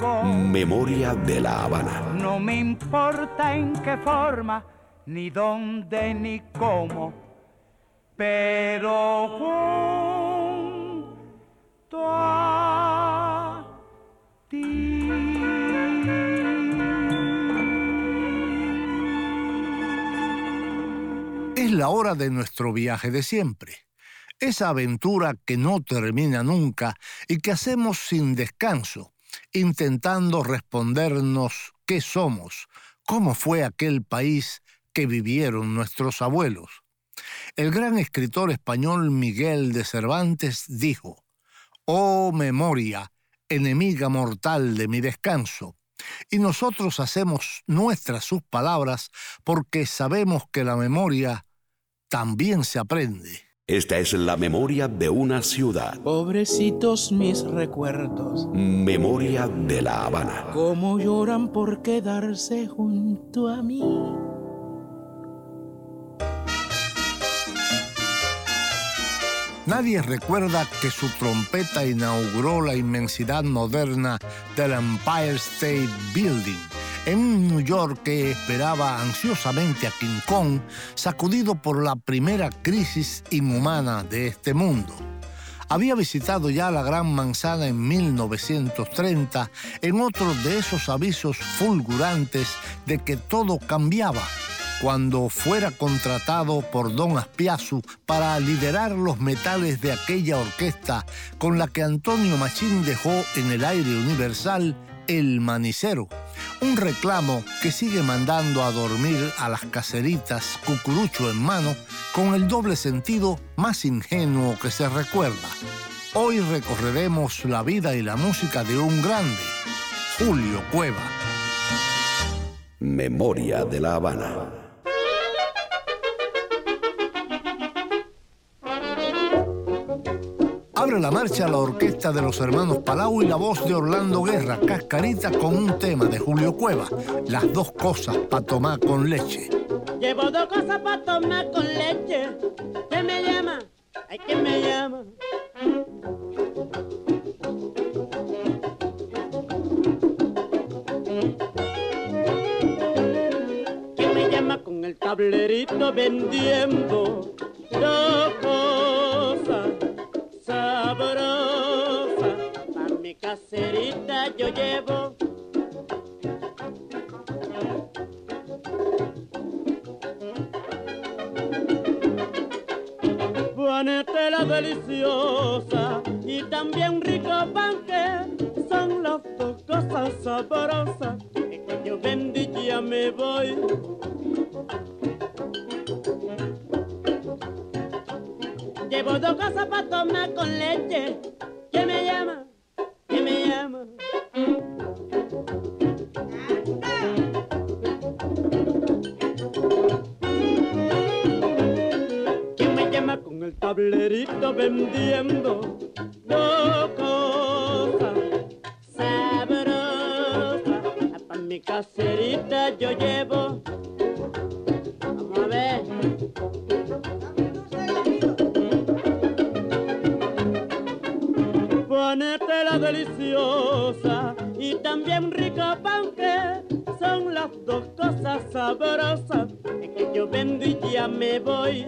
Memoria de la Habana. No me importa en qué forma, ni dónde, ni cómo, pero junto a ti. Es la hora de nuestro viaje de siempre. Esa aventura que no termina nunca y que hacemos sin descanso, intentando respondernos qué somos, cómo fue aquel país que vivieron nuestros abuelos. El gran escritor español Miguel de Cervantes dijo, Oh memoria, enemiga mortal de mi descanso. Y nosotros hacemos nuestras sus palabras porque sabemos que la memoria también se aprende. Esta es la memoria de una ciudad. Pobrecitos mis recuerdos, Memoria de la Habana. cómo lloran por quedarse junto a mí. Nadie recuerda que su trompeta inauguró la inmensidad moderna del Empire State Building, en New York que esperaba ansiosamente a King Kong, sacudido por la primera crisis inhumana de este mundo. Había visitado ya la Gran Manzana en 1930 en otro de esos avisos fulgurantes de que todo cambiaba cuando fuera contratado por Don Aspiazu para liderar los metales de aquella orquesta con la que Antonio Machín dejó en el aire universal el manicero, un reclamo que sigue mandando a dormir a las caseritas cucurucho en mano con el doble sentido más ingenuo que se recuerda. Hoy recorreremos la vida y la música de un grande, Julio Cueva. Memoria de la Habana. Abre la marcha la orquesta de los hermanos Palau y la voz de Orlando Guerra, cascarita con un tema de Julio Cueva, las dos cosas para tomar con leche. Llevo dos cosas para tomar con leche. ¿Quién me llama? Ay, ¿quién me llama? ¿Quién me llama con el tablerito vendiendo dos cosas sabrosas? Pa' mi caserita yo llevo panetela deliciosa y también rico panque son las dos cosas sabrosas que yo ya me voy. Llevo dos cosas para tomar con leche. ¿Quién me llama? ¿Quién me llama? ¿Quién me llama con el tablerito vendiendo ya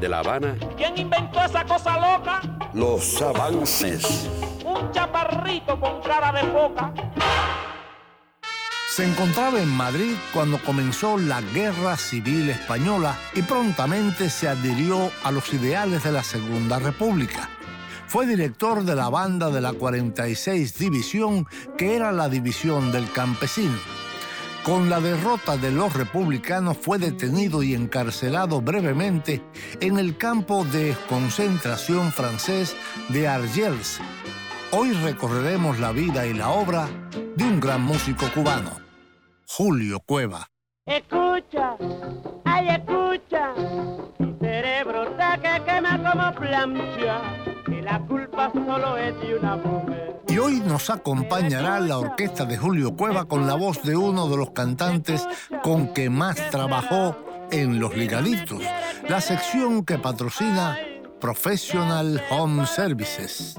de La Habana, ¿Quién inventó esa cosa loca? los avances. Un chaparrito con cara de foca. Se encontraba en Madrid cuando comenzó la Guerra Civil Española y prontamente se adhirió a los ideales de la Segunda República. Fue director de la banda de la 46 División, que era la división del campesino. Con la derrota de los republicanos fue detenido y encarcelado brevemente en el campo de concentración francés de Argels. Hoy recorreremos la vida y la obra de un gran músico cubano, Julio Cueva. Escucha, ay escucha, Y hoy nos acompañará la orquesta de Julio Cueva con la voz de uno de los cantantes con que más trabajó en Los Ligaditos, la sección que patrocina Professional Home Services.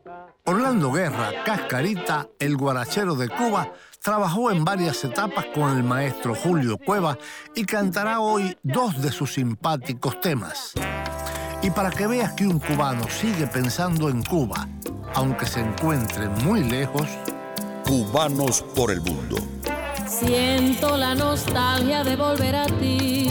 Orlando Guerra, Cascarita, el guarachero de Cuba, trabajó en varias etapas con el maestro Julio Cueva y cantará hoy dos de sus simpáticos temas. Y para que veas que un cubano sigue pensando en Cuba, aunque se encuentre muy lejos, Cubanos por el mundo. Siento la nostalgia de volver a ti.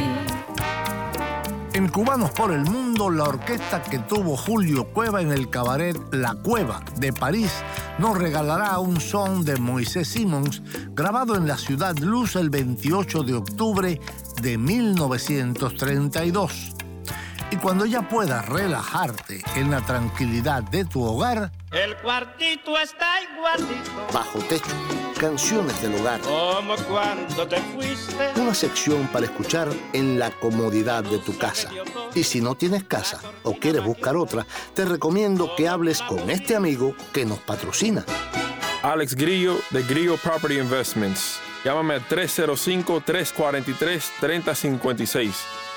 En Cubanos por el Mundo, la orquesta que tuvo Julio Cueva en el cabaret La Cueva de París nos regalará un son de Moisés Simons grabado en la ciudad Luz el 28 de octubre de 1932. Y cuando ya puedas relajarte en la tranquilidad de tu hogar, El cuartito está igualito bajo techo, canciones del hogar, como cuando te fuiste. una sección para escuchar en la comodidad de tu casa. Y si no tienes casa o quieres buscar otra, te recomiendo que hables con este amigo que nos patrocina. Alex Grillo de Grillo Property Investments. Llámame al 305-343-3056.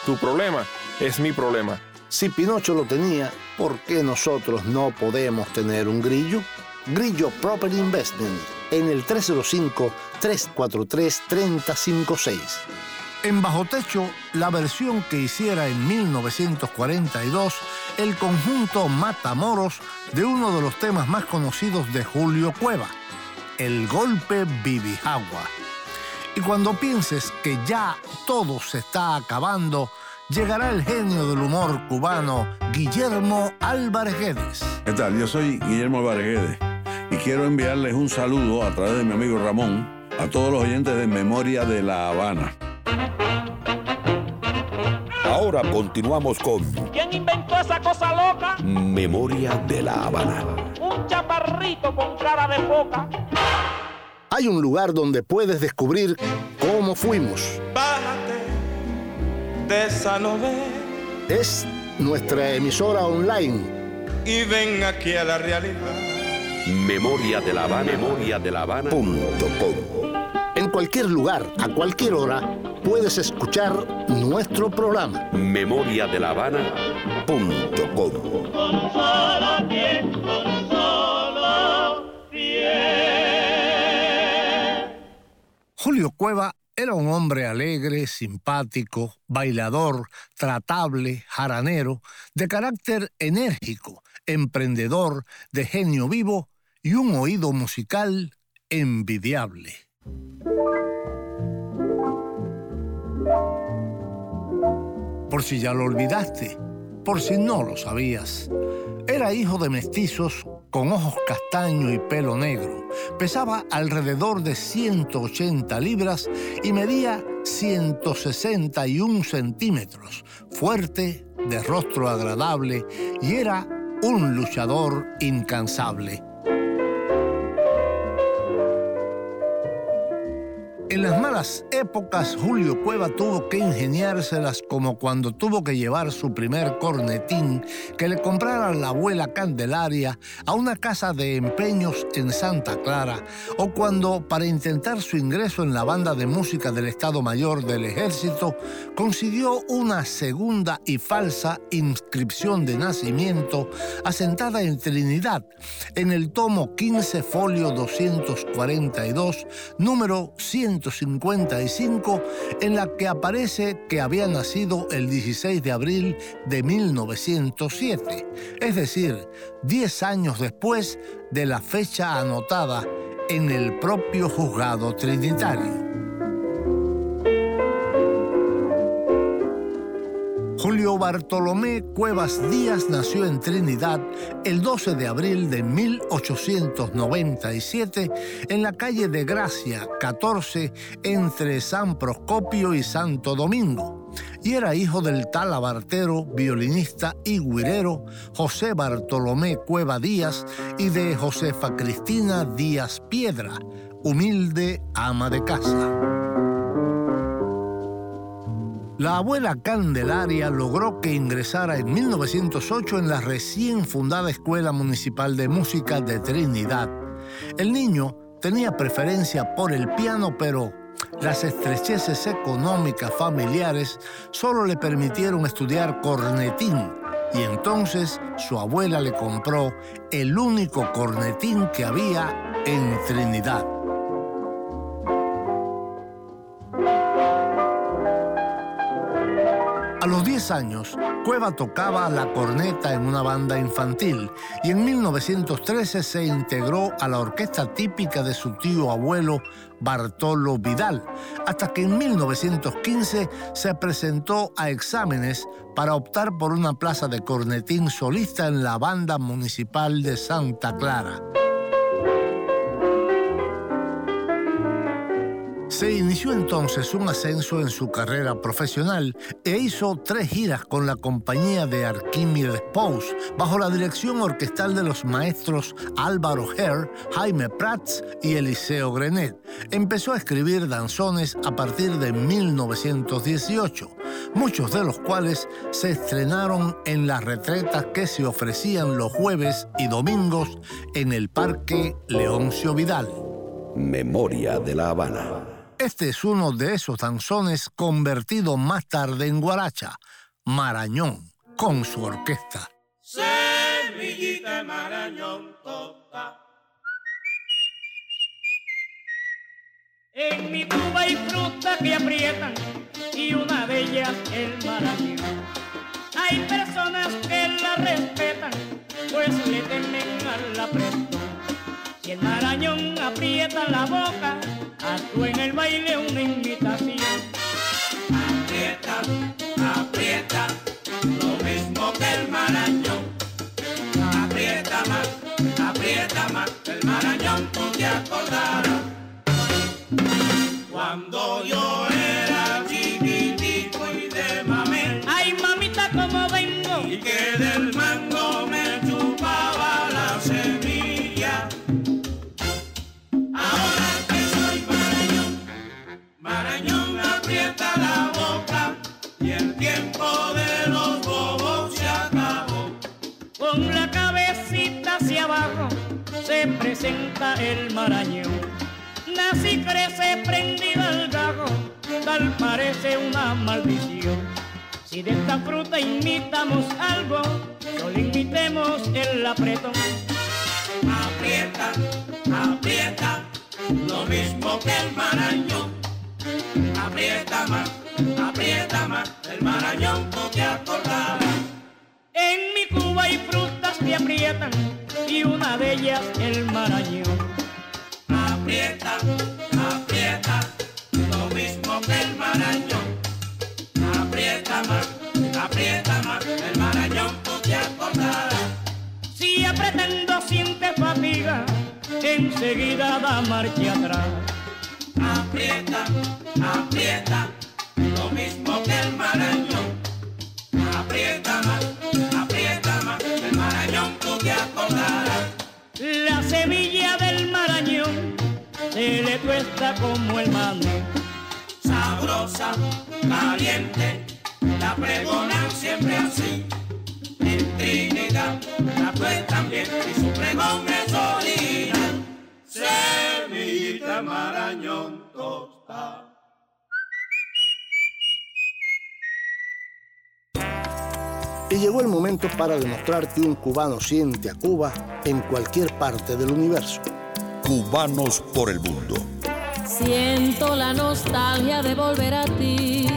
Tu problema es mi problema. Si Pinocho lo tenía, ¿por qué nosotros no podemos tener un grillo? Grillo Property Investment en el 305-343-3056. En Bajo Techo, la versión que hiciera en 1942 el conjunto Matamoros de uno de los temas más conocidos de Julio Cueva, El Golpe Bibijagua. Y cuando pienses que ya todo se está acabando, llegará el genio del humor cubano, Guillermo Álvarez Guedes. ¿Qué tal? Yo soy Guillermo Álvarez Guedes y quiero enviarles un saludo a través de mi amigo Ramón a todos los oyentes de Memoria de La Habana. Ahora continuamos con ¿Quién inventó esa cosa loca? Memoria de La Habana. Un chaparrito con cara de foca. Hay un lugar donde puedes descubrir cómo fuimos. Bájate de esa Es nuestra emisora online. y ven aquí a la realidad. Memoria de La Habana. Memoria de La Habana. Punto com. En cualquier lugar, a cualquier hora, puedes escuchar nuestro programa. Memoria de La Habana. Punto com. Julio Cueva Era un hombre alegre, simpático, bailador, tratable, jaranero, de carácter enérgico, emprendedor, de genio vivo y un oído musical envidiable. Por si ya lo olvidaste, por si no lo sabías, era hijo de mestizos con ojos castaños y pelo negro. Pesaba alrededor de 180 libras y medía 161 centímetros. Fuerte, de rostro agradable y era un luchador incansable. En las malas épocas, Julio Cueva tuvo que ingeniárselas como cuando tuvo que llevar su primer cornetín que le comprara la abuela Candelaria a una casa de empeños en Santa Clara, o cuando, para intentar su ingreso en la banda de música del Estado Mayor del Ejército, consiguió una segunda y falsa inscripción de nacimiento asentada en Trinidad, en el tomo 15 folio 242, número 100 155 en la que aparece que había nacido el 16 de abril de 1907, es decir, 10 años después de la fecha anotada en el propio juzgado trinitario. Bartolomé Cuevas Díaz nació en Trinidad el 12 de abril de 1897 en la calle de Gracia 14 entre San Proscopio y Santo Domingo y era hijo del talabartero, violinista y guirero José Bartolomé Cueva Díaz y de Josefa Cristina Díaz Piedra, humilde ama de casa. La abuela Candelaria logró que ingresara en 1908 en la recién fundada Escuela Municipal de Música de Trinidad. El niño tenía preferencia por el piano, pero las estrecheces económicas familiares solo le permitieron estudiar cornetín y entonces su abuela le compró el único cornetín que había en Trinidad. A los 10 años, Cueva tocaba la corneta en una banda infantil y en 1913 se integró a la orquesta típica de su tío abuelo Bartolo Vidal, hasta que en 1915 se presentó a exámenes para optar por una plaza de cornetín solista en la banda municipal de Santa Clara. Se inició entonces un ascenso en su carrera profesional e hizo tres giras con la compañía de Arquímedes Pous, bajo la dirección orquestal de los maestros Álvaro Herr, Jaime Prats y Eliseo Grenet. Empezó a escribir danzones a partir de 1918, muchos de los cuales se estrenaron en las retretas que se ofrecían los jueves y domingos en el Parque Leoncio Vidal. Memoria de la Habana. Este es uno de esos danzones convertido más tarde en guaracha, Marañón, con su orquesta. Semillita de Marañón toca. En mi tuba hay frutas que aprietan y una de ellas el marañón. Hay personas que la respetan, pues le temen al apretón. Si el marañón aprieta la boca, actúa en el baile una invitación. Aprieta, aprieta, lo mismo que el marañón. Aprieta más, aprieta más, el marañón tú te acordarás. Cuando yo el marañón. Nace y crece prendido al gajo, tal parece una maldición. Si de esta fruta imitamos algo, solo imitemos el apretón. Aprieta, aprieta, lo mismo que el marañón. aprieta más, aprieta más, el marañón tú te acordarás. En mi Cuba hay frutas que aprietan y una de ellas el marañón. Aprieta, aprieta, lo mismo que el marañón. Aprieta más, aprieta más, el marañón tú te acordarás. Si apretando siente fatiga, enseguida da marcha atrás. Aprieta, aprieta, lo mismo que el marañón. La semilla del marañón se le cuesta como el maní. Sabrosa, caliente, la pregonan siempre así. En Trinidad la cuestan bien y su pregón es original. Semillita marañón tosta. Y llegó el momento para demostrar que un cubano siente a Cuba en cualquier parte del universo. Cubanos por el mundo. Siento la nostalgia de volver a ti.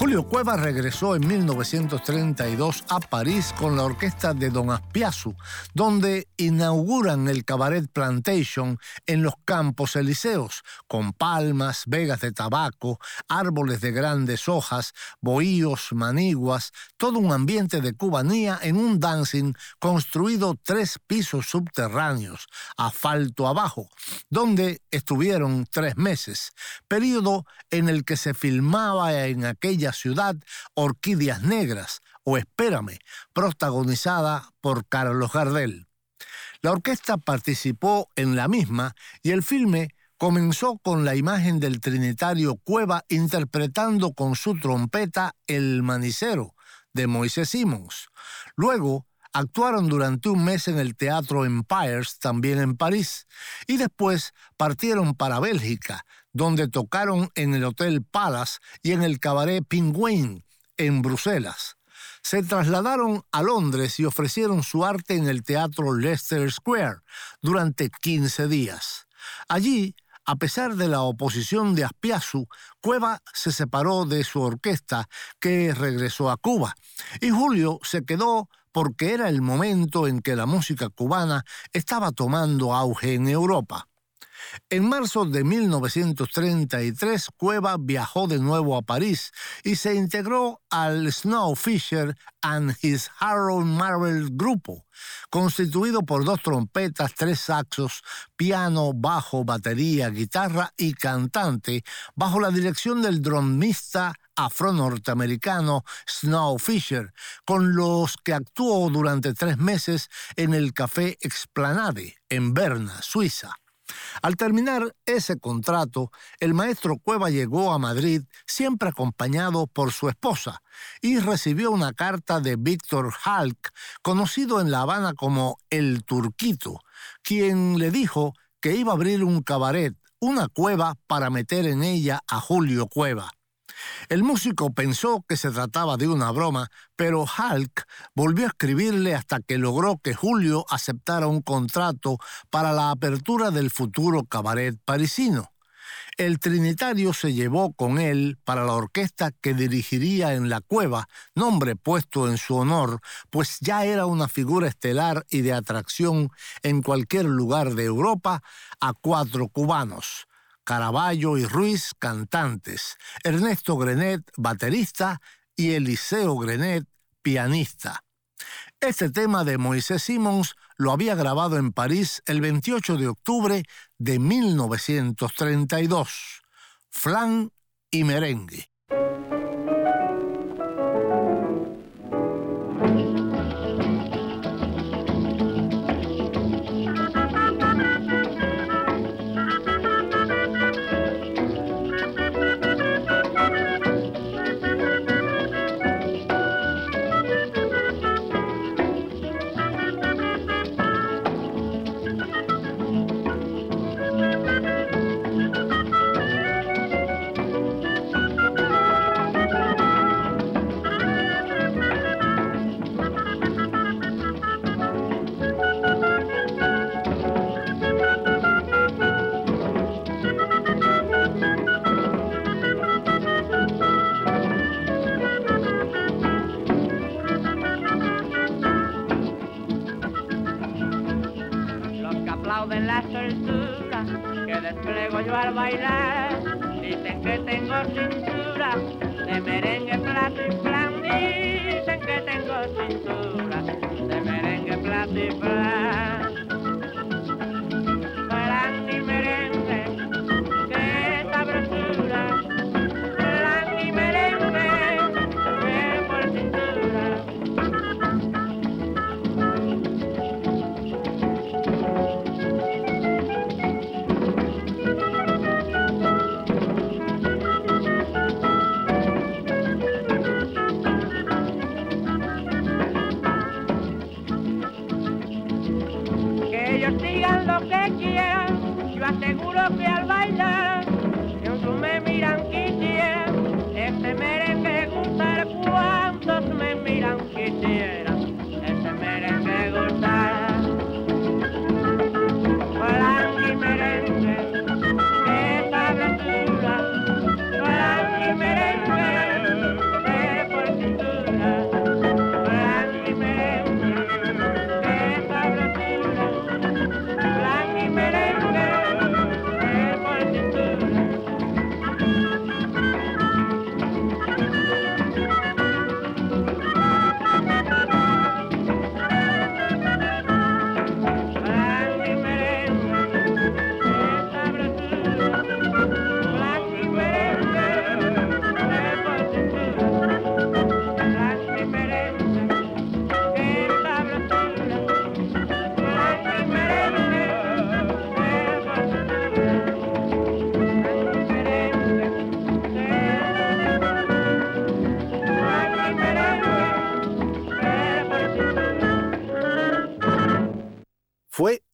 Julio Cueva regresó en 1932 a París con la orquesta de Don Aspiazu, donde inauguran el Cabaret Plantation en los Campos Elíseos, con palmas, vegas de tabaco, árboles de grandes hojas, bohíos, maniguas, todo un ambiente de cubanía en un dancing construido tres pisos subterráneos, asfalto abajo, donde estuvieron tres meses, periodo en el que se filmaba en aquella ciudad Orquídeas Negras o Espérame, protagonizada por Carlos Gardel. La orquesta participó en la misma y el filme comenzó con la imagen del trinitario Cueva interpretando con su trompeta El Manicero de Moisés Simons. Luego actuaron durante un mes en el Teatro Empires, también en París, y después partieron para Bélgica, donde tocaron en el Hotel Palace y en el Cabaret Penguin, en Bruselas. Se trasladaron a Londres y ofrecieron su arte en el Teatro Leicester Square durante 15 días. Allí, a pesar de la oposición de Aspiazu, Cueva se separó de su orquesta, que regresó a Cuba, y Julio se quedó porque era el momento en que la música cubana estaba tomando auge en Europa. En marzo de 1933, Cueva viajó de nuevo a París y se integró al Snow Fisher and His Harold Marvel Grupo, constituido por dos trompetas, tres saxos, piano, bajo, batería, guitarra y cantante, bajo la dirección del drumista afro-norteamericano Snow Fisher, con los que actuó durante tres meses en el Café Explanade, en Berna, Suiza. Al terminar ese contrato, el maestro Cueva llegó a Madrid siempre acompañado por su esposa y recibió una carta de Víctor Halk, conocido en La Habana como El Turquito, quien le dijo que iba a abrir un cabaret, una cueva para meter en ella a Julio Cueva. El músico pensó que se trataba de una broma, pero Hulk volvió a escribirle hasta que logró que Julio aceptara un contrato para la apertura del futuro cabaret parisino. El Trinitario se llevó con él para la orquesta que dirigiría en la cueva, nombre puesto en su honor, pues ya era una figura estelar y de atracción en cualquier lugar de Europa, a cuatro cubanos. Caraballo y Ruiz, cantantes, Ernesto Grenet, baterista, y Eliseo Grenet, pianista. Este tema de Moisés Simons lo había grabado en París el 28 de octubre de 1932. Flan y merengue.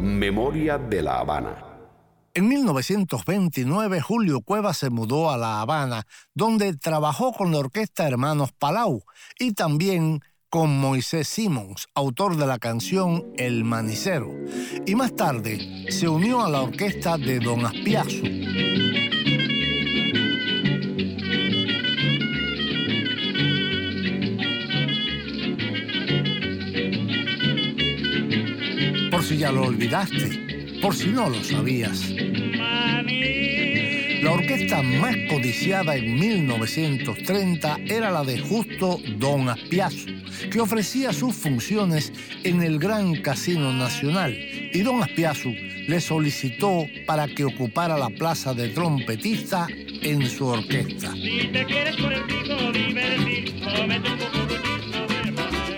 Memoria de la Habana. En 1929, Julio Cueva se mudó a La Habana, donde trabajó con la orquesta Hermanos Palau y también con Moisés Simons, autor de la canción El Manicero. Y más tarde se unió a la orquesta de Don Aspiazu. Ya lo olvidaste, por si no lo sabías. La orquesta más codiciada en 1930 era la de Justo Don Aspiazu, que ofrecía sus funciones en el Gran Casino Nacional, y Don Aspiazu le solicitó para que ocupara la plaza de trompetista en su orquesta.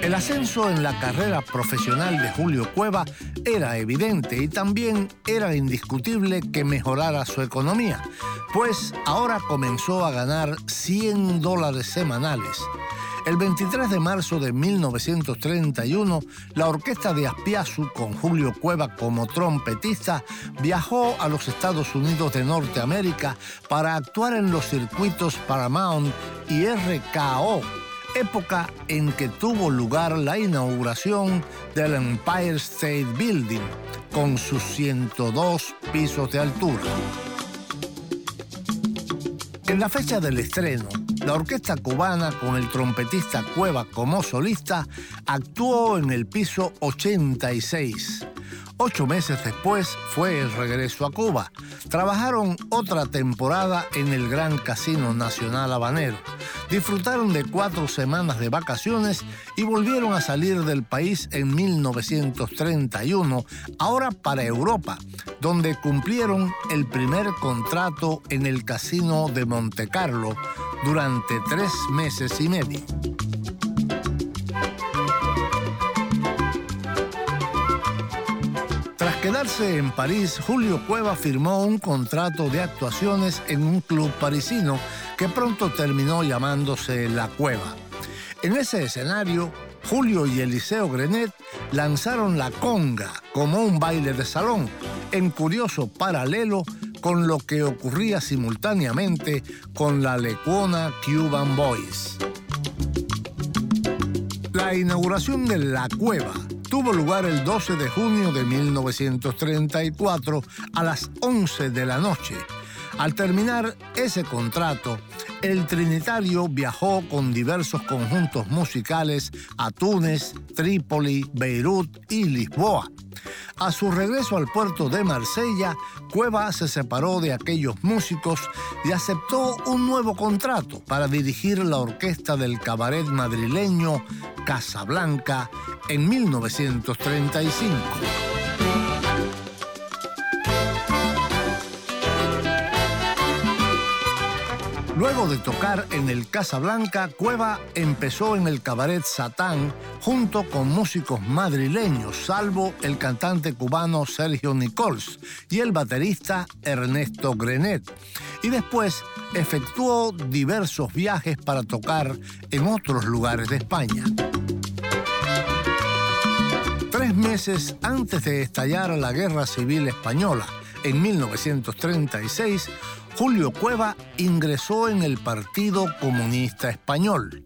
El ascenso en la carrera profesional de Julio Cueva era evidente y también era indiscutible que mejorara su economía, pues ahora comenzó a ganar 100 dólares semanales. El 23 de marzo de 1931, la orquesta de Aspiazu, con Julio Cueva como trompetista, viajó a los Estados Unidos de Norteamérica para actuar en los circuitos Paramount y RKO, época en que tuvo lugar la inauguración del Empire State Building, con sus 102 pisos de altura. En la fecha del estreno, la orquesta cubana, con el trompetista Cueva como solista, actuó en el piso 86. Ocho meses después fue el regreso a Cuba. Trabajaron otra temporada en el Gran Casino Nacional Habanero. Disfrutaron de cuatro semanas de vacaciones y volvieron a salir del país en 1931, ahora para Europa, donde cumplieron el primer contrato en el Casino de Monte Carlo durante tres meses y medio. Quedarse en París, Julio Cueva firmó un contrato de actuaciones en un club parisino que pronto terminó llamándose La Cueva. En ese escenario, Julio y Eliseo Grenet lanzaron la conga como un baile de salón en curioso paralelo con lo que ocurría simultáneamente con la lecuona Cuban Boys. La inauguración de La Cueva tuvo lugar el 12 de junio de 1934 a las 11 de la noche. Al terminar ese contrato, el Trinitario viajó con diversos conjuntos musicales a Túnez, Trípoli, Beirut y Lisboa. A su regreso al puerto de Marsella, Cueva se separó de aquellos músicos y aceptó un nuevo contrato para dirigir la orquesta del cabaret madrileño Casablanca en 1935. Luego de tocar en el Casablanca, Cueva empezó en el cabaret Satán junto con músicos madrileños, salvo el cantante cubano Sergio Nicols y el baterista Ernesto Grenet. Y después efectuó diversos viajes para tocar en otros lugares de España. Tres meses antes de estallar la Guerra Civil Española, en 1936, Julio Cueva ingresó en el Partido Comunista Español.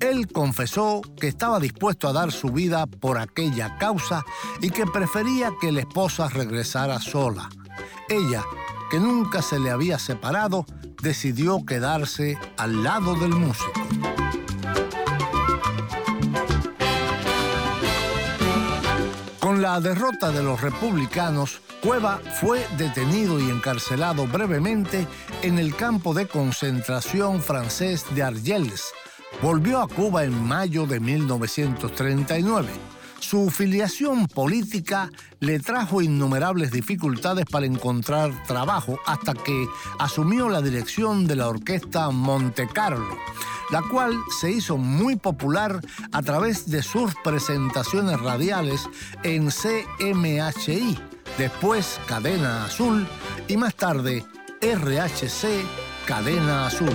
Él confesó que estaba dispuesto a dar su vida por aquella causa y que prefería que la esposa regresara sola. Ella, que nunca se le había separado, decidió quedarse al lado del músico. La derrota de los republicanos, Cueva fue detenido y encarcelado brevemente en el campo de concentración francés de Argels. Volvió a Cuba en mayo de 1939. Su filiación política le trajo innumerables dificultades para encontrar trabajo hasta que asumió la dirección de la orquesta Monte Carlo, la cual se hizo muy popular a través de sus presentaciones radiales en CMHI después Cadena Azul y más tarde RHC Cadena Azul.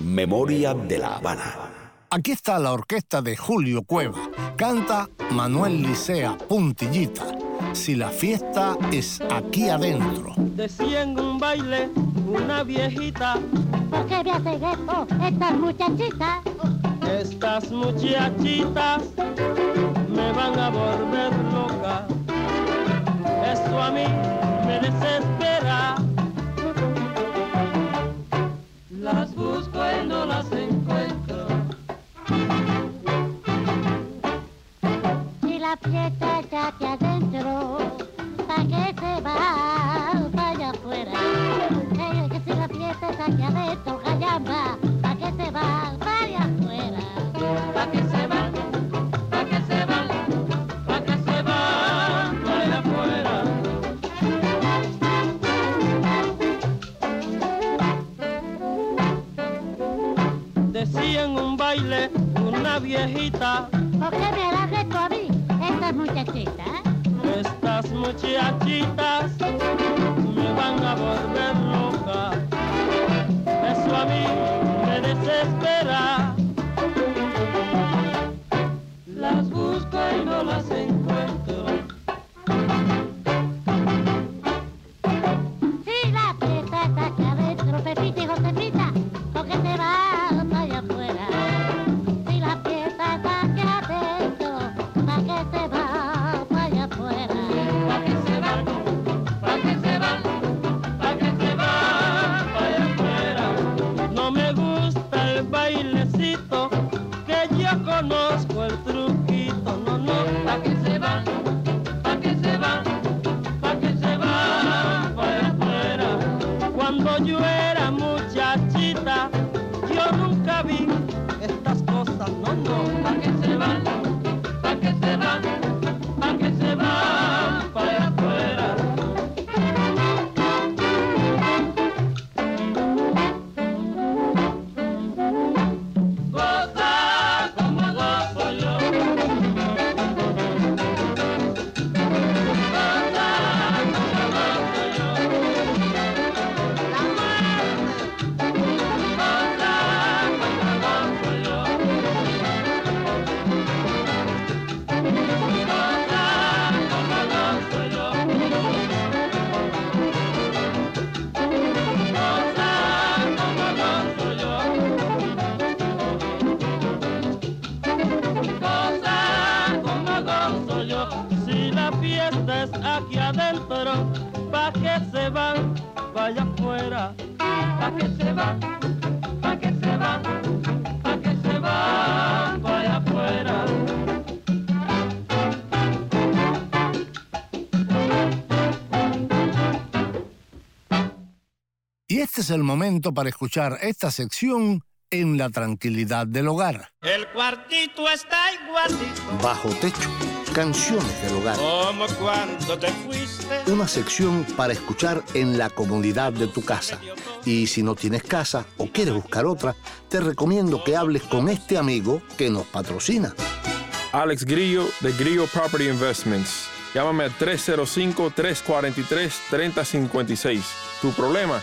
Memoria de la Habana. Aquí está la orquesta de Julio Cueva. Canta Manuel Licea Puntillita. Si la fiesta es aquí adentro. Decía en un baile una viejita. ¿Por qué me hacen esto estas muchachitas? Estas muchachitas me van a volver loca eso a mí me desespera. Las busco y no las Si la fiesta está aquí adentro, el momento para escuchar esta sección en la tranquilidad del hogar. El cuartito está igualito Bajo techo, canciones del hogar. como cuando te fuiste. Una sección para escuchar en la comodidad de tu casa. Y si no tienes casa o quieres buscar otra, te recomiendo que hables con este amigo que nos patrocina. Alex Grillo de Grillo Property Investments. Llámame al 305-343-3056. Tu problema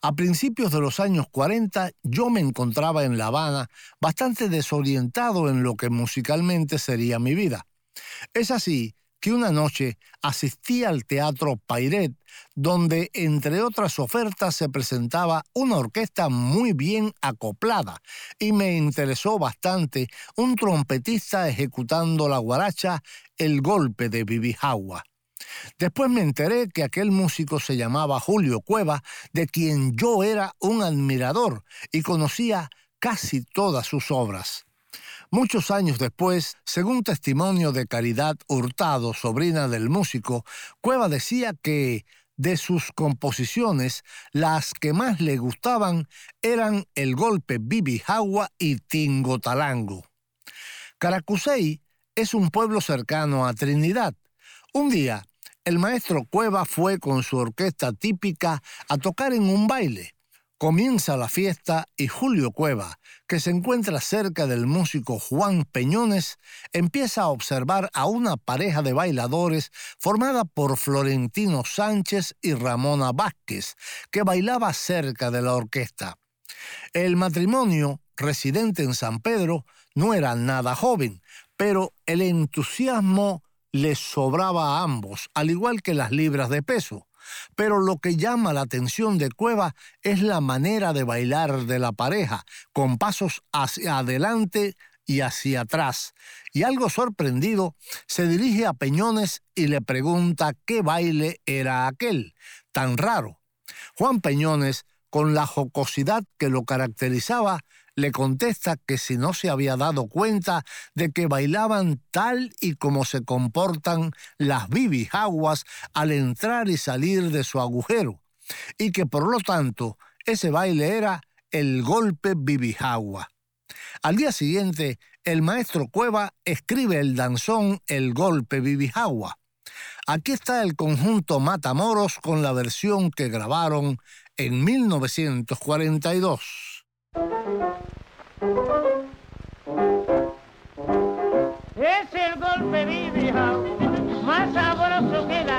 A principios de los años 40 yo me encontraba en La Habana bastante desorientado en lo que musicalmente sería mi vida. Es así que una noche asistí al Teatro Pairet, donde entre otras ofertas se presentaba una orquesta muy bien acoplada y me interesó bastante un trompetista ejecutando la guaracha El golpe de Bibijagua. Después me enteré que aquel músico se llamaba Julio Cueva, de quien yo era un admirador y conocía casi todas sus obras. Muchos años después, según testimonio de Caridad Hurtado, sobrina del músico, Cueva decía que de sus composiciones, las que más le gustaban eran El golpe Bibijagua y Tingotalango. Caracusey es un pueblo cercano a Trinidad. Un día, el maestro Cueva fue con su orquesta típica a tocar en un baile. Comienza la fiesta y Julio Cueva, que se encuentra cerca del músico Juan Peñones, empieza a observar a una pareja de bailadores formada por Florentino Sánchez y Ramona Vázquez, que bailaba cerca de la orquesta. El matrimonio, residente en San Pedro, no era nada joven, pero el entusiasmo les sobraba a ambos, al igual que las libras de peso. Pero lo que llama la atención de Cueva es la manera de bailar de la pareja, con pasos hacia adelante y hacia atrás. Y algo sorprendido, se dirige a Peñones y le pregunta qué baile era aquel, tan raro. Juan Peñones, con la jocosidad que lo caracterizaba, le contesta que si no se había dado cuenta de que bailaban tal y como se comportan las bibijaguas al entrar y salir de su agujero, y que por lo tanto ese baile era el golpe bibijagua. Al día siguiente, el maestro Cueva escribe el danzón El golpe bibijagua. Aquí está el conjunto Matamoros con la versión que grabaron en 1942. Es el golpe vivijao, más sabroso que la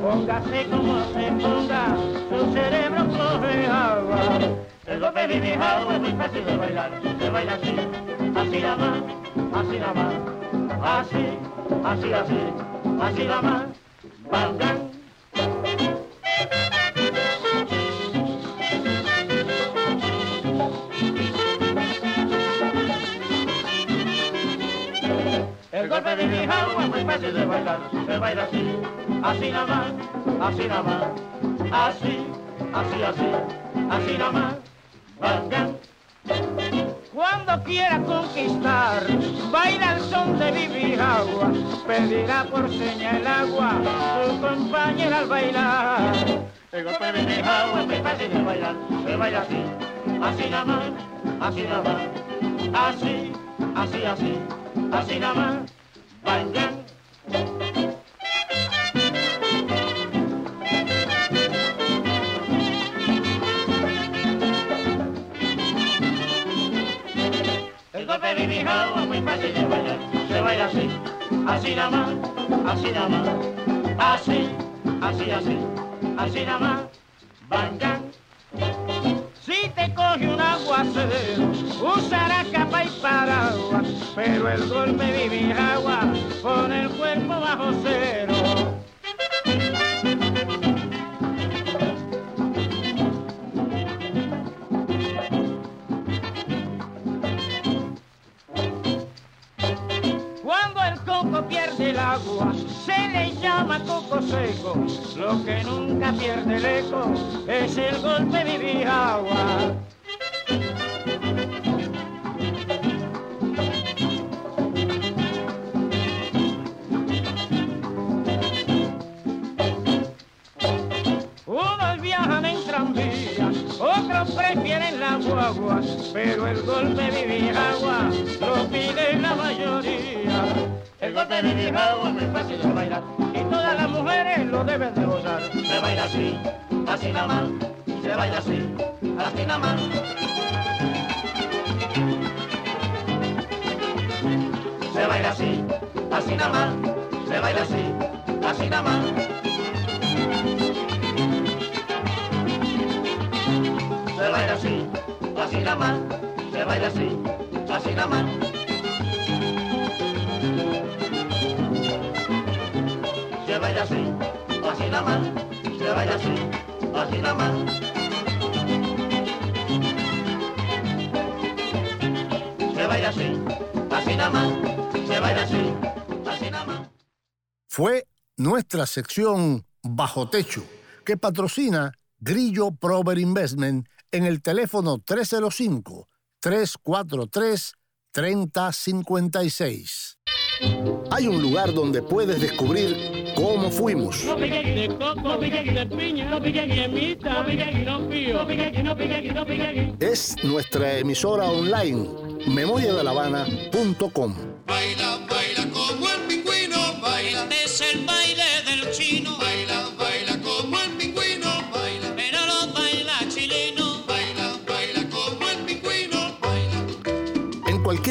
Póngase como se ponga, su cerebro coge agua. El golpe vivijao es muy fácil de bailar, se baila así, así nada más, así nada más, así, así, así, así nada más, bang, golpe mi agua muy fácil de bailar, se baila así, así nada más, así nada más, así, así, así, así nada más. Cuando quiera conquistar, baila el son de Bibi Agua, pedirá por seña el agua, su compañera al bailar. El golpe de mi agua es muy fácil de bailar, se baila así, así nada más, así nada más, así, así, así, así nada más, El golpe de mi es muy fácil de bailar, se baila así, así nada más, así nada más, así, así, así, así nada más, bang. Si te coge un usará capa y paraguas, pero el golpe vive agua con el cuerpo bajo cero. Cuando el coco pierde el agua, se le llama coco seco. Lo que nunca pierde el eco es el golpe de agua. Pero el golpe de agua lo pide la mayoría. El golpe de agua es muy fácil de bailar y todas las mujeres lo deben de gozar. Se baila así, así nada más, se baila así, así nada más. Se baila así, así nada más, se baila así, así nada más. Se baila así, así nada más, se baila así, así nada más. Se baila así, así nada más, se baila así, así nada más. Se baila así, así nada más, se baila así, así nada más. Fue nuestra sección Bajo Techo, que patrocina Grillo Prover Investment en el teléfono 305-343-3056. Hay un lugar donde puedes descubrir cómo fuimos. No pique de coco, no pique de piña, no pique de mita, no pique de no pío, no pique no pique no pique Es nuestra emisora online, memoriadelavana.com. Baila, baila como el pingüino, baila. Es el baile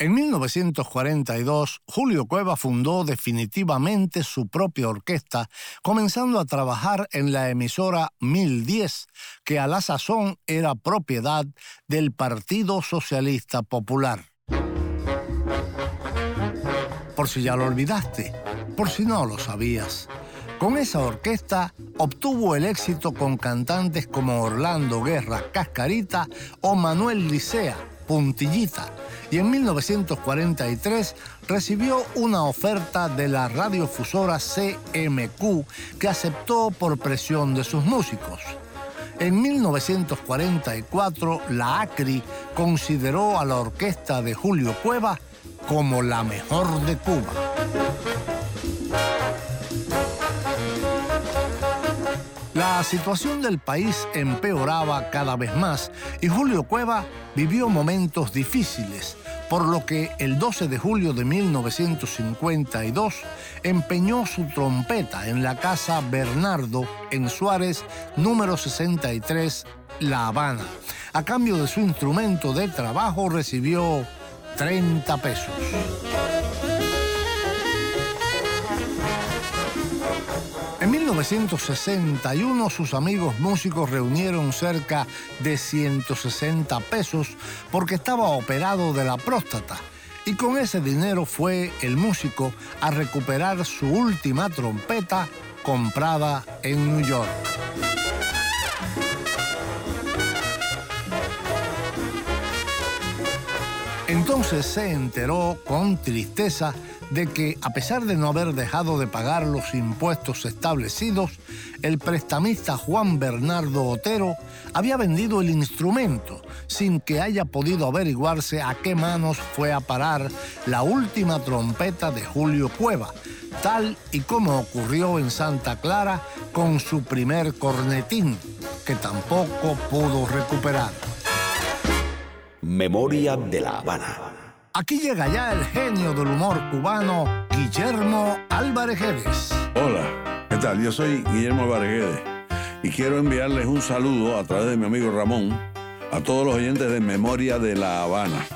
En 1942, Julio Cueva fundó definitivamente su propia orquesta, comenzando a trabajar en la emisora 1010, que a la sazón era propiedad del Partido Socialista Popular. Por si ya lo olvidaste, por si no lo sabías. Con esa orquesta obtuvo el éxito con cantantes como Orlando Guerra Cascarita o Manuel Licea Puntillita y en 1943 recibió una oferta de la radiofusora CMQ que aceptó por presión de sus músicos. En 1944 la ACRI consideró a la orquesta de Julio Cueva como la mejor de Cuba. La situación del país empeoraba cada vez más y Julio Cueva vivió momentos difíciles, por lo que el 12 de julio de 1952 empeñó su trompeta en la casa Bernardo en Suárez, número 63, La Habana. A cambio de su instrumento de trabajo recibió 30 pesos. 1961 sus amigos músicos reunieron cerca de 160 pesos porque estaba operado de la próstata y con ese dinero fue el músico a recuperar su última trompeta comprada en New York. Entonces se enteró con tristeza de que, a pesar de no haber dejado de pagar los impuestos establecidos, el prestamista Juan Bernardo Otero había vendido el instrumento sin que haya podido averiguarse a qué manos fue a parar la última trompeta de Julio Cueva, tal y como ocurrió en Santa Clara con su primer cornetín, que tampoco pudo recuperar. Memoria de la Habana. Aquí llega ya el genio del humor cubano, Guillermo Álvarez. Hola, ¿qué tal? Yo soy Guillermo Álvarez y quiero enviarles un saludo a través de mi amigo Ramón a todos los oyentes de Memoria de La Habana.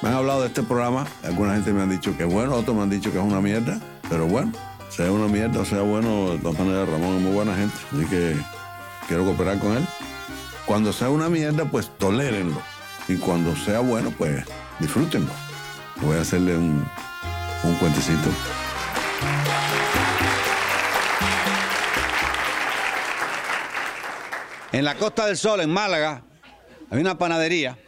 Me han hablado de este programa, alguna gente me han dicho que es bueno, otros me han dicho que es una mierda, pero bueno, sea una mierda o sea bueno, de todas maneras Ramón es muy buena gente, así que quiero cooperar con él. Cuando sea una mierda, pues tolérenlo. Y cuando sea bueno, pues disfrútenlo. Voy a hacerle un, un cuentecito. En la Costa del Sol, en Málaga, había una panadería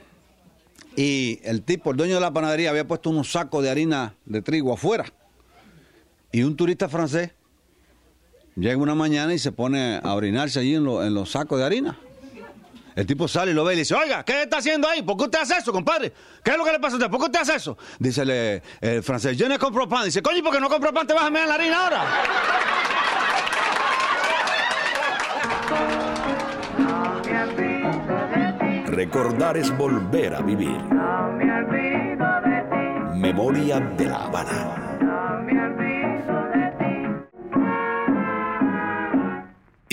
y el tipo, el dueño de la panadería, había puesto unos sacos de harina de trigo afuera. Y un turista francés llega una mañana y se pone a orinarse allí en, lo- en los sacos de harina. El tipo sale y lo ve y dice, oiga, ¿qué está haciendo ahí? ¿Por qué usted hace eso, compadre? ¿Qué es lo que le pasa a usted? ¿Por qué usted hace eso? Dice el, el francés, yo no compro pan. Dice, coño, ¿y por qué no compro pan? ¿Te vas a en la harina ahora? Recordar es volver a vivir. Memoria de la Habana.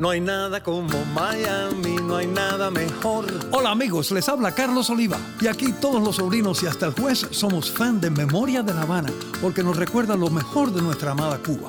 No hay nada como Miami, no hay nada mejor. Hola amigos, les habla Carlos Oliva y aquí todos los sobrinos y hasta el juez somos fan de Memoria de La Habana porque nos recuerda lo mejor de nuestra amada Cuba.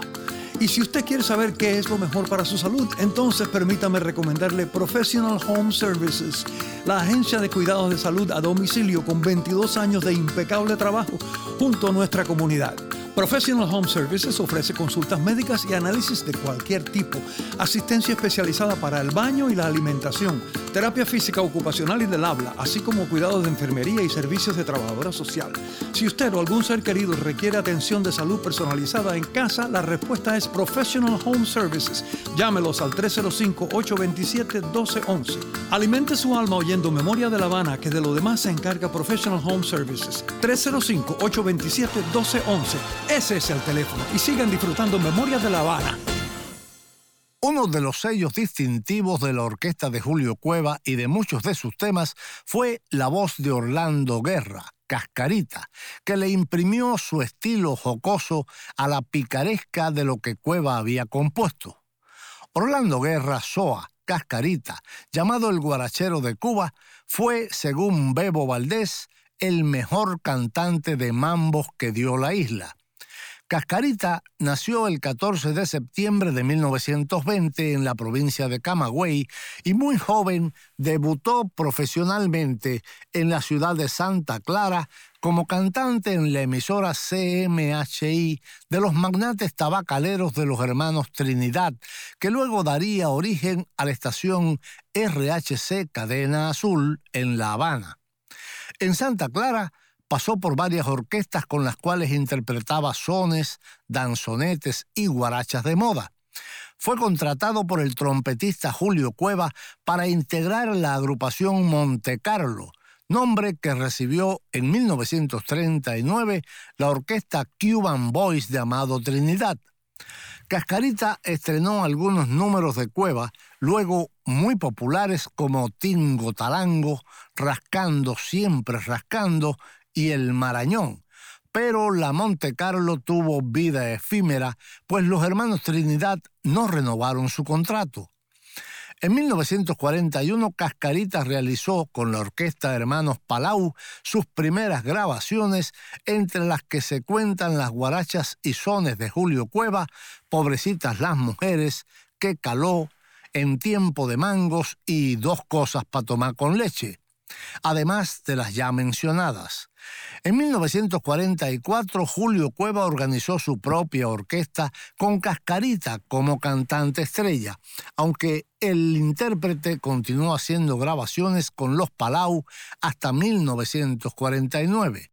Y si usted quiere saber qué es lo mejor para su salud, entonces permítame recomendarle Professional Home Services, la agencia de cuidados de salud a domicilio con 22 años de impecable trabajo junto a nuestra comunidad. Professional Home Services ofrece consultas médicas y análisis de cualquier tipo, asistencia especializada para el baño y la alimentación, terapia física ocupacional y del habla, así como cuidados de enfermería y servicios de trabajadora social. Si usted o algún ser querido requiere atención de salud personalizada en casa, la respuesta es Professional Home Services. Llámelos al 305-827-1211. Alimente su alma oyendo Memoria de La Habana, que de lo demás se encarga Professional Home Services. 305-827-1211. Ese es el teléfono. Y sigan disfrutando Memoria de La Habana. Uno de los sellos distintivos de la orquesta de Julio Cueva y de muchos de sus temas fue la voz de Orlando Guerra, Cascarita, que le imprimió su estilo jocoso a la picaresca de lo que Cueva había compuesto. Orlando Guerra Soa, Cascarita, llamado el guarachero de Cuba, fue, según Bebo Valdés, el mejor cantante de mambos que dio la isla. Cascarita nació el 14 de septiembre de 1920 en la provincia de Camagüey y muy joven debutó profesionalmente en la ciudad de Santa Clara como cantante en la emisora CMHI de los magnates tabacaleros de los hermanos Trinidad, que luego daría origen a la estación RHC Cadena Azul en La Habana. En Santa Clara pasó por varias orquestas con las cuales interpretaba sones, danzonetes y guarachas de moda. Fue contratado por el trompetista Julio Cueva para integrar la agrupación Monte Carlo, nombre que recibió en 1939 la orquesta Cuban Boys de Amado Trinidad. Cascarita estrenó algunos números de Cueva, luego muy populares como Tingo Talango, Rascando, Siempre Rascando y El Marañón. Pero la Monte Carlo tuvo vida efímera, pues los hermanos Trinidad no renovaron su contrato. En 1941, Cascarita realizó con la orquesta Hermanos Palau sus primeras grabaciones, entre las que se cuentan las guarachas y sones de Julio Cueva, Pobrecitas las mujeres, Que caló, En tiempo de mangos y Dos cosas para tomar con leche, además de las ya mencionadas. En 1944, Julio Cueva organizó su propia orquesta con Cascarita como cantante estrella, aunque el intérprete continuó haciendo grabaciones con los Palau hasta 1949.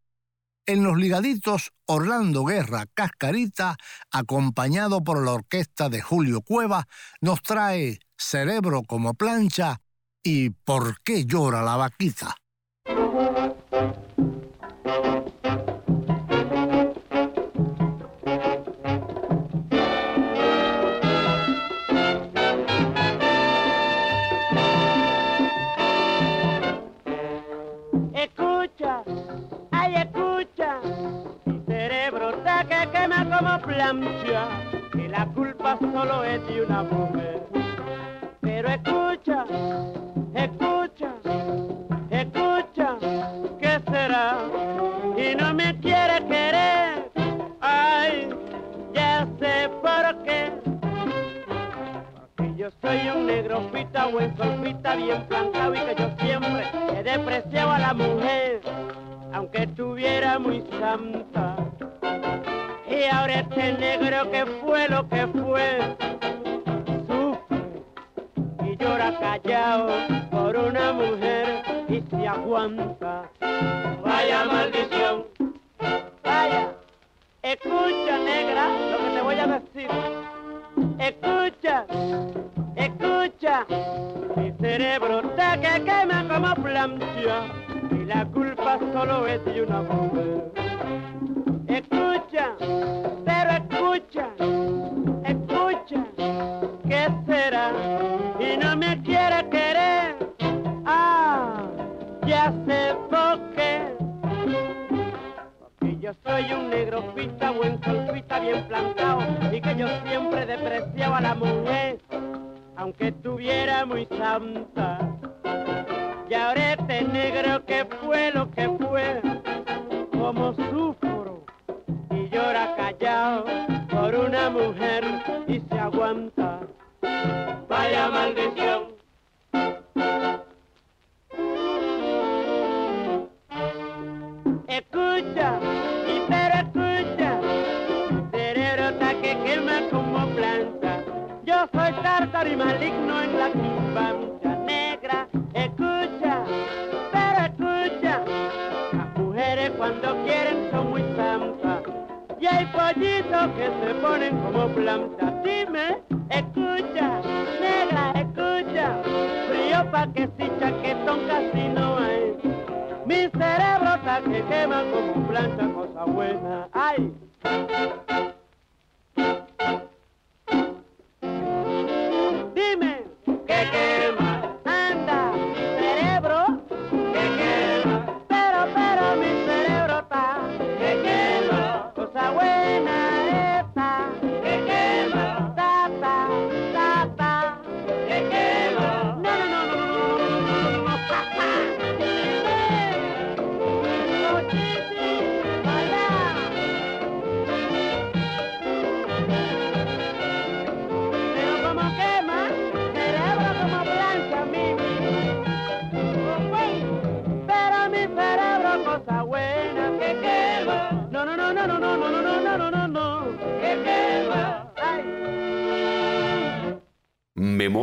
En los ligaditos, Orlando Guerra Cascarita, acompañado por la orquesta de Julio Cueva, nos trae Cerebro como plancha y ¿Por qué llora la vaquita? Escucha, ay escucha, mi cerebro está que quema como plancha, que la culpa solo es de una mujer. Pero escucha, soy un negro pita, buen solpita, bien plantado y que yo siempre he despreciado a la mujer, aunque estuviera muy santa. Y ahora este negro que fue lo que fue, sufre y llora callado por una mujer y se aguanta. Vaya maldición, vaya, escucha negra lo que te voy a decir. Escucha, escucha, mi cerebro está que quema como plancha y la culpa solo es de una mujer. Escucha, pero escucha, escucha, ¿qué será? Y no me quiere querer, ah, ya sé por qué. Yo soy un negro pita, buen solpita, bien plantado, y que yo siempre despreciaba a la mujer, aunque estuviera muy santa. Y ahora este negro que fue lo que fue, como sufro y llora callado por una mujer y se aguanta. Vaya maldición. Escucha, y pero escucha, cerebro está que quema como planta. Yo soy tártaro y maligno en la cumbancha negra. Escucha, pero escucha, las mujeres cuando quieren son muy santas. Y hay pollitos que se ponen como plantas. Dime, escucha, negra, escucha, frío pa' que si chaquetón casi no que quema como plancha, cosa buena. Ay.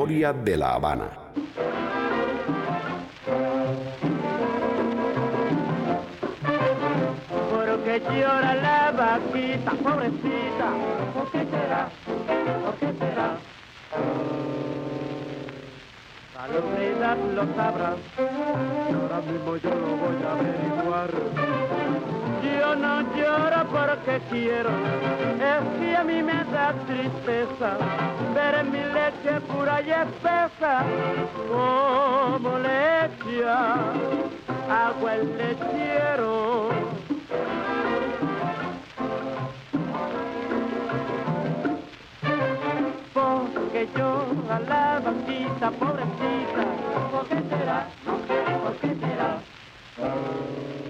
De la Habana. Porque llora la vaquita, pobrecita. ¿Por qué será? ¿Por qué será? La localidad lo sabrá. Ahora mismo yo lo voy a averiguar. Yo no lloro porque quiero, es que a mí me da tristeza ver en mi leche pura y espesa como le echa agua el lechero. Porque llora la vaquita, pobrecita, ¿por qué será? ¿por qué será?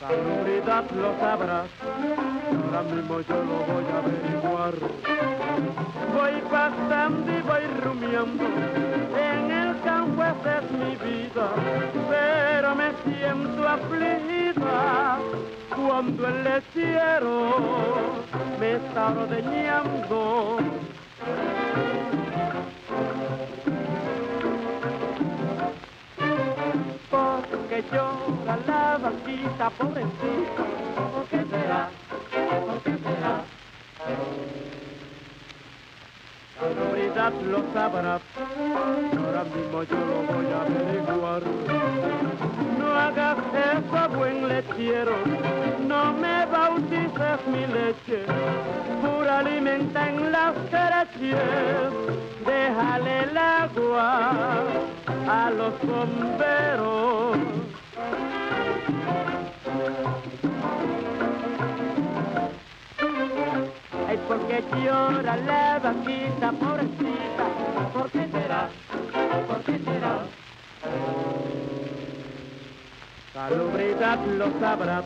La seguridad lo sabrá, ahora mismo yo lo voy a averiguar. Voy pasando y voy rumiando, en el campo es mi vida, pero me siento afligida cuando el lechero me está ordeñando. Porque llora la vaquita, pobrecita, ¿por qué será? ¿Por qué será? La autoridad lo sabrá, ahora mismo yo lo voy a averiguar. No hagas eso, buen lechero, no me bautices mi leche, pura alimenta en las careches, déjale el agua a los bomberos. que llora la vaquita pobrecita? ¿Por qué será? ¿Por qué será? Salubridad lo sabrá.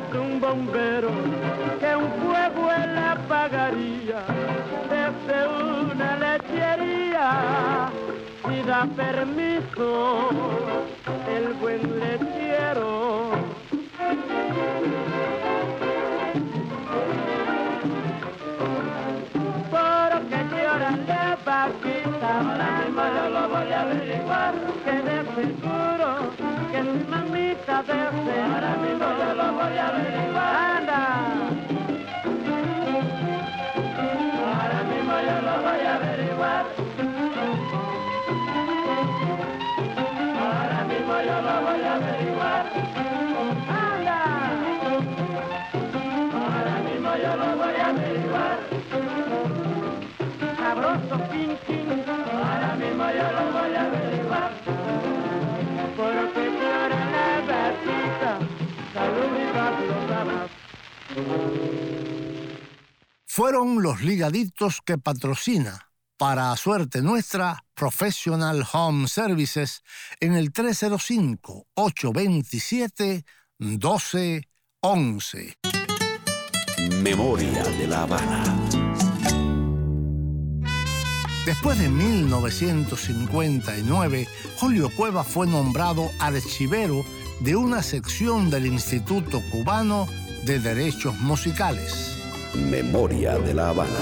Descubierto un bombero que un fuego él apagaría desde una lechería. Si da permiso el buen lechero. Porque llora la vaquita, ahora mismo yo lo voy a averiguar, que de seguro que es mamita ahora mismo yo lo voy a averiguar. Anda. Fueron los ligaditos que patrocina, para suerte nuestra, Professional Home Services en el 305-827-1211. Memoria de la Habana. Después de 1959, Julio Cueva fue nombrado archivero de una sección del Instituto Cubano de Derechos Musicales. Memoria de la Habana.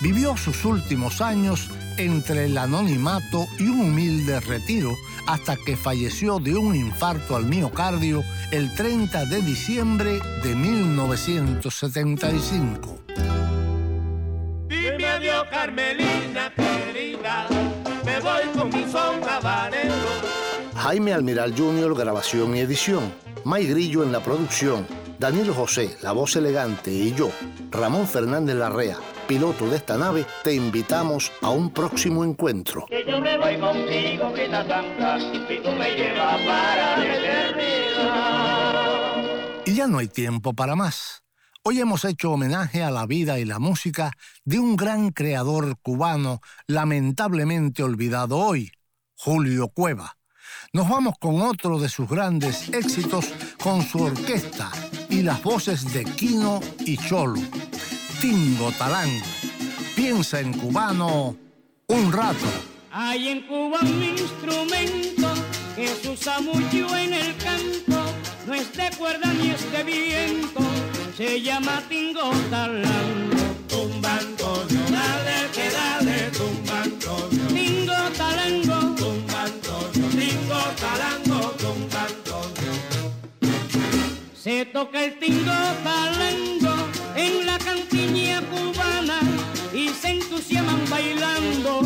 Vivió sus últimos años entre el anonimato y un humilde retiro hasta que falleció de un infarto al miocardio el 30 de diciembre de 1975. Dime adiós, Carmelina querida, me voy con mi son habanero. Jaime Almiral Jr., grabación y edición. May Grillo en la producción. Daniel José, la voz elegante, y yo, Ramón Fernández Larrea, piloto de esta nave, te invitamos a un próximo encuentro. Que yo me voy contigo, Grita Santa, y tú me llevas para la eternidad. Y ya no hay tiempo para más. Hoy hemos hecho homenaje a la vida y la música de un gran creador cubano lamentablemente olvidado hoy, Julio Cueva. Nos vamos con otro de sus grandes éxitos con su orquesta y las voces de Quino y Cholo. Tingo Talango. Piensa en cubano un rato. Hay en Cuba un instrumento que se usa mucho en el canto, no es de cuerda ni es de viento, se llama tingo dale que dale, Se toca el tingo talango en la cantiña cubana y se entusiasman bailando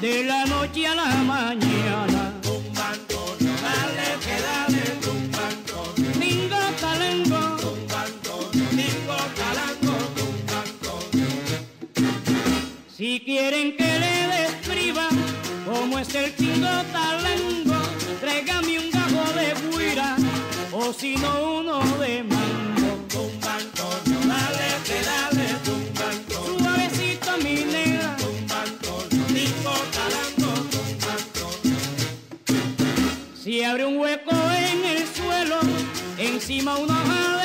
de la noche a la mañana. Tumba Antonio, dale que dale, tumba Antonio. Tingo talango, tumba Antonio, tingo talango, tumba Antonio. Si quieren que le describa cómo es el tingo talango, o si no uno de mango. Tumba Antonio, dale que dale, tumba Antonio. Suavecito mi negra, tumba Antonio, tingo talango, tumba Antonio. si abre un hueco en el suelo, encima una hoja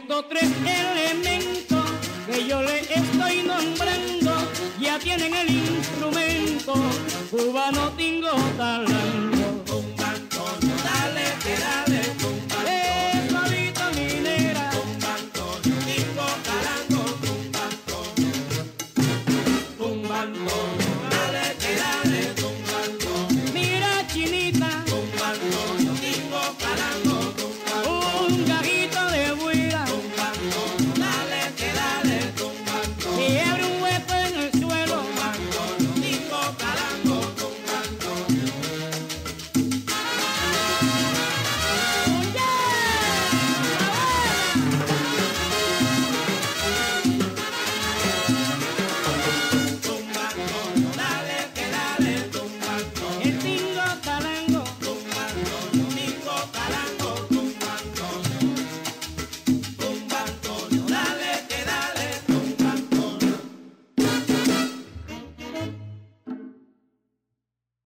estos tres elementos que yo le estoy nombrando ya tienen el instrumento cubano tingo talando. Tumbando, dale, dale.